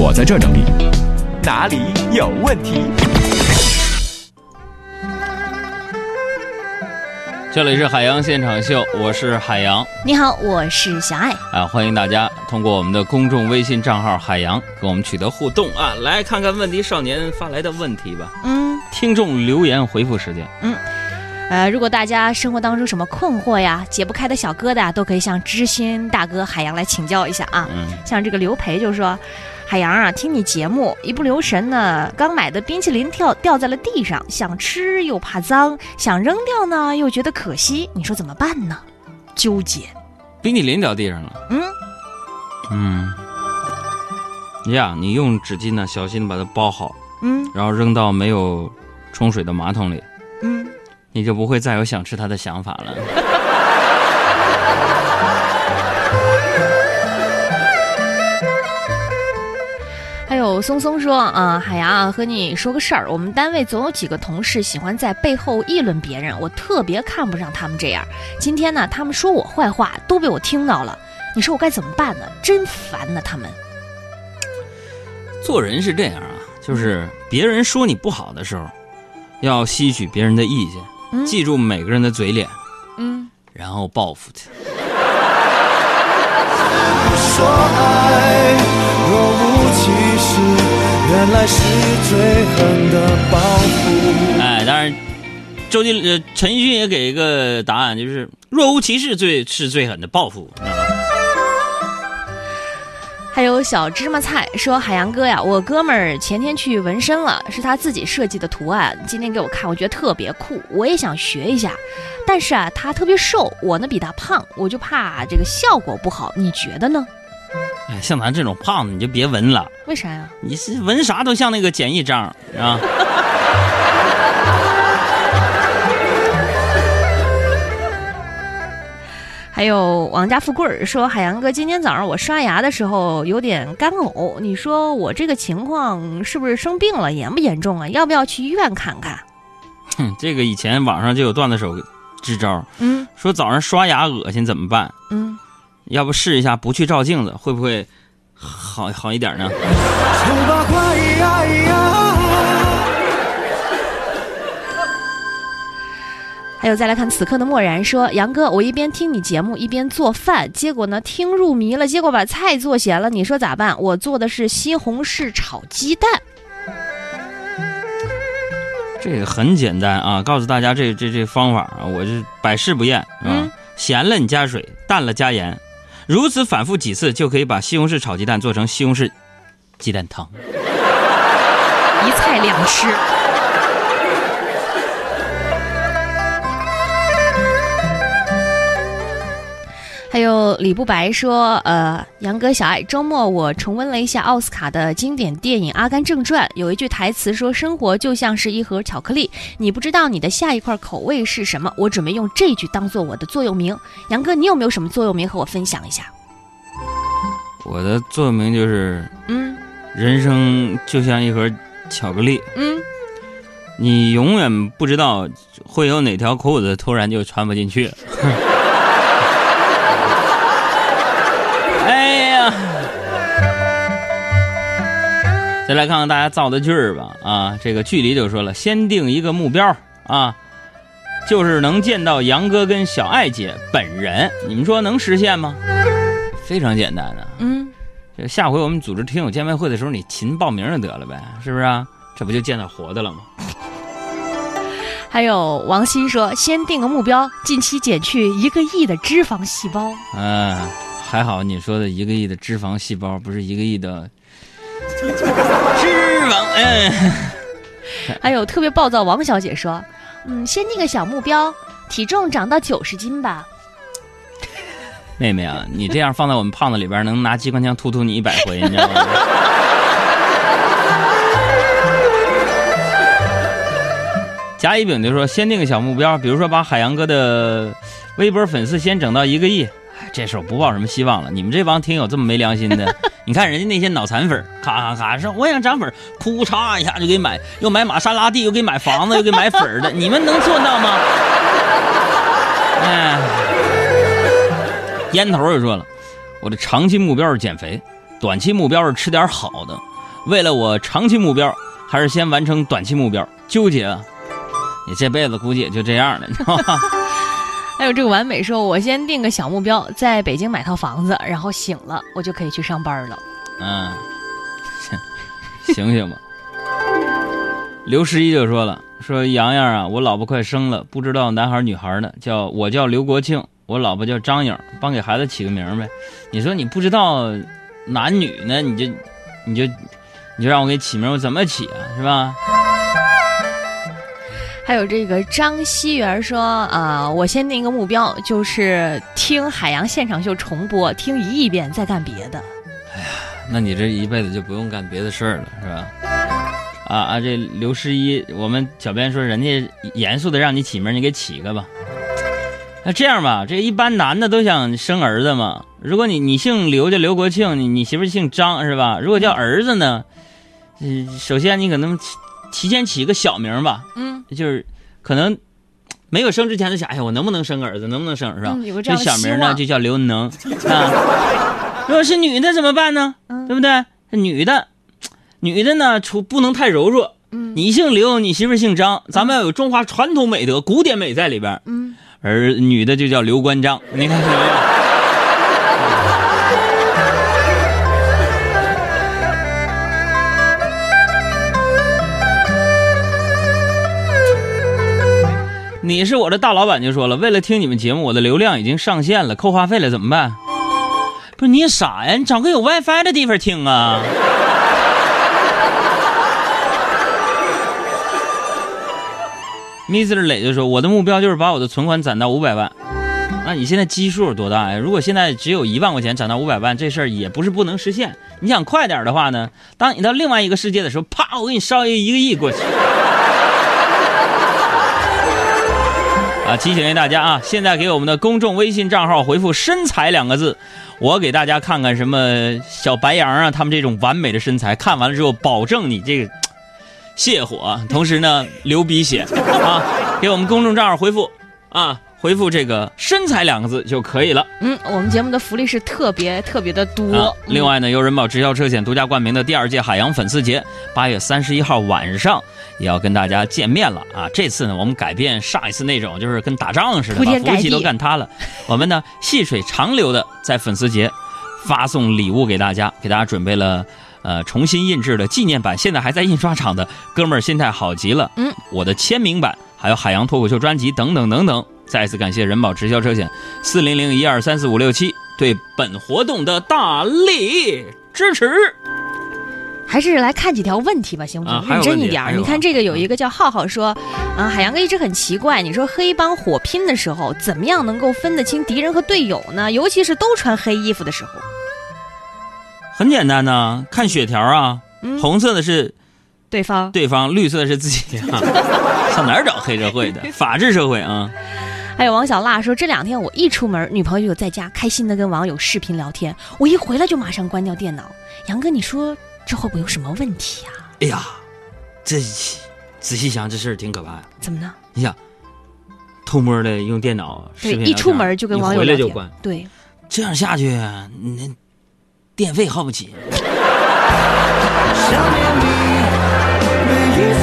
我在这儿整理，哪里有问题？这里是海洋现场秀，我是海洋你好，我是小爱。啊，欢迎大家通过我们的公众微信账号“海洋”跟我们取得互动啊，来看看问题少年发来的问题吧。嗯听众留言回复时间，嗯呃，如果大家生活当中什么困惑呀、解不开的小疙瘩，都可以向知心大哥海洋来请教一下啊。嗯，像这个刘培就说：“海洋啊，听你节目一不留神呢，刚买的冰淇淋跳掉在了地上，想吃又怕脏，想扔掉呢又觉得可惜，你说怎么办呢？纠结。冰淇淋掉地上了，嗯，嗯，呀，你用纸巾呢，小心的把它包好，嗯然后扔到没有冲水的马桶里，嗯，你就不会再有想吃它的想法了。松松说啊，海洋啊，和你说个事儿，我们单位总有几个同事喜欢在背后议论别人，我特别看不上他们这样。今天呢，他们说我坏话，都被我听到了，你说我该怎么办呢？真烦呢，他们。做人是这样啊，就是别人说你不好的时候，要吸取别人的意见，嗯记住每个人的嘴脸，嗯，然后报复他。说原来是最狠的报复。哎，当然，周杰呃陈奕迅也给一个答案，就是若无其事最是最狠的报复。啊还有小芝麻菜说：“海洋哥呀，我哥们儿前天去纹身了，是他自己设计的图案，今天给我看，我觉得特别酷，我也想学一下。但是啊，他特别瘦，我呢比他胖，我就怕这个效果不好，你觉得呢？哎，像咱这种胖子，你就别纹了，为啥呀？你是纹啥都像那个简易章啊。还有王家富贵儿说：“海洋哥，今天早上我刷牙的时候有点干呕，你说我这个情况是不是生病了，严不严重啊？要不要去医院看看哼，这个以前网上就有段子手支招，？”嗯说早上刷牙恶心怎么办？嗯，要不试一下不去照镜子，会不会好好一点呢？丑八怪呀呀，还有再来看此刻的漠然说：“杨哥，我一边听你节目一边做饭，结果呢听入迷了，结果把菜做咸了，你说咋办？我做的是西红柿炒鸡蛋。这个很简单啊，告诉大家这这这方法啊，我是百试不厌啊。嗯咸了你加水，淡了加盐，如此反复几次，就可以把西红柿炒鸡蛋做成西红柿鸡蛋汤。一菜两吃。还有李不白说，呃，杨哥小爱，周末我重温了一下奥斯卡的经典电影《阿甘正传》，有一句台词说：“生活就像是一盒巧克力，你不知道你的下一块口味是什么。”我准备用这句当做我的座右铭。杨哥，你有没有什么座右铭和我分享一下？我的座右铭就是：嗯人生就像一盒巧克力，嗯，你永远不知道会有哪条裤子突然就穿不进去 再来看看大家造的句儿吧。啊，这个距离就说了，先定一个目标啊，就是能见到杨哥跟小爱姐本人。你们说能实现吗？非常简单的、嗯，这下回我们组织听友见面会的时候，你勤报名就得了呗，是不是啊？这不就见到活的了吗？还有王鑫说，先定个目标，近期减去一个亿的脂肪细胞。嗯，还好你说的一个亿的脂肪细胞，不是一个亿的 哎，还有特别暴躁王小姐说，嗯，先定个小目标，体重长到九十斤吧。妹妹啊，你这样放在我们胖子里边，能拿机关枪突突你一百回，你知道吗？甲乙丙就说，先定个小目标，比如说把海洋哥的微博粉丝先整到一个亿。哎这时候不抱什么希望了。你们这帮听友这么没良心的，你看人家那些脑残粉，咔咔咔说我想涨粉儿，哭嚓一下就给买，又买玛莎拉蒂，又给买房子，又给买粉儿的，你们能做到吗？哎，烟头也说了，我的长期目标是减肥，短期目标是吃点好的。为了我长期目标，还是先完成短期目标？纠结啊！你这辈子估计也就这样了，你知道吗？还有这个完美说，我先定个小目标，在北京买套房子，然后醒了我就可以去上班了。嗯，醒醒吧。刘十一就说了，说洋洋啊，我老婆快生了，不知道男孩女孩呢，叫我叫刘国庆，我老婆叫张颖，帮给孩子起个名呗。你说你不知道男女呢，你就你就你就让我给起名，我怎么起啊？是吧？还有这个张熙元说啊、我先定一个目标，就是听海洋现场秀重播，听一亿遍再干别的。哎呀那你这一辈子就不用干别的事儿了，是吧？啊啊！这刘十一，我们小编说人家严肃的让你起名，你给起个吧。那这样吧，这一般男的都想生儿子嘛。如果你你姓刘叫刘国庆，你你媳妇姓张是吧？如果叫儿子呢，嗯、首先你可能提提前起个小名吧，嗯，就是可能 没有生之前就想，哎呀，我能不能生个儿子？能不能生儿子？嗯有个这样小名呢就叫刘能啊。如果是女的怎么办呢？嗯对不对？女的，女的呢，除不能太柔弱。嗯你姓刘，你媳妇姓张，咱们要有中华传统美德、古典美在里边。嗯，而女的就叫刘关张，你看怎么你是我的大老板就说了，为了听你们节目，我的流量已经上线了，扣话费了，怎么办？不是你傻呀，你找个有 WiFi 的地方听啊。Mr. 磊就说：“我的目标就是把我的存款攒到五百万。那你现在基数有多大呀？如果现在只有一万块钱攒到五百万，这事儿也不是不能实现。你想快点的话呢，当你到另外一个世界的时候，啪，我给你烧一个亿过去。啊，提醒一下大家啊，现在给我们的公众微信账号回复“身材”两个字，我给大家看看什么小白羊啊，他们这种完美的身材，看完了之后保证你这个 泻火，同时呢流鼻血啊！给我们公众账号回复啊，回复这个“身材”两个字就可以了。嗯，我们节目的福利是特别特别的多。啊，另外呢，由人保直销车险独家冠名的第二届海洋粉丝节，八月三十一号晚上也要跟大家见面了啊！这次呢，我们改变上一次那种，就是跟打仗似的，把服务器都干塌了。我们呢，细水长流的在粉丝节发送礼物给大家，给大家准备了。呃，重新印制的纪念版，现在还在印刷厂的哥们儿心态好极了。嗯，我的签名版，还有海洋脱口秀专辑等等等等。再次感谢人保直销车险四零零一二三四五六七对本活动的大力支持。还是来看几条问题吧，行不行？啊认真一点你看这个有一个叫浩浩说，啊，海洋哥一直很奇怪，你说黑帮火拼的时候，怎么样能够分得清敌人和队友呢？尤其是都穿黑衣服的时候。很简单呐、看血条啊，嗯红色的是对方对方，绿色的是自己啊。上哪儿找黑社会的？法治社会啊！还有王小辣说，这两天我一出门，女朋友在家开心的跟网友视频聊天，我一回来就马上关掉电脑。杨哥，你说这会不会有什么问题啊？哎呀，这仔细想这事儿挺可怕呀。怎么呢？你想，偷摸的用电脑视对，频一出门就跟网友聊天。一回来就关，对，这样下去，那电费耗不起。想念你每一分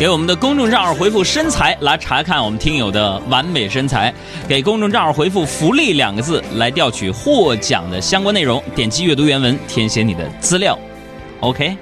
给我们的公众账号回复“身材”来查看我们听友的完美身材。给公众账号回复“福利”两个字来调取获奖的相关内容。点击阅读原文，填写你的资料。OK。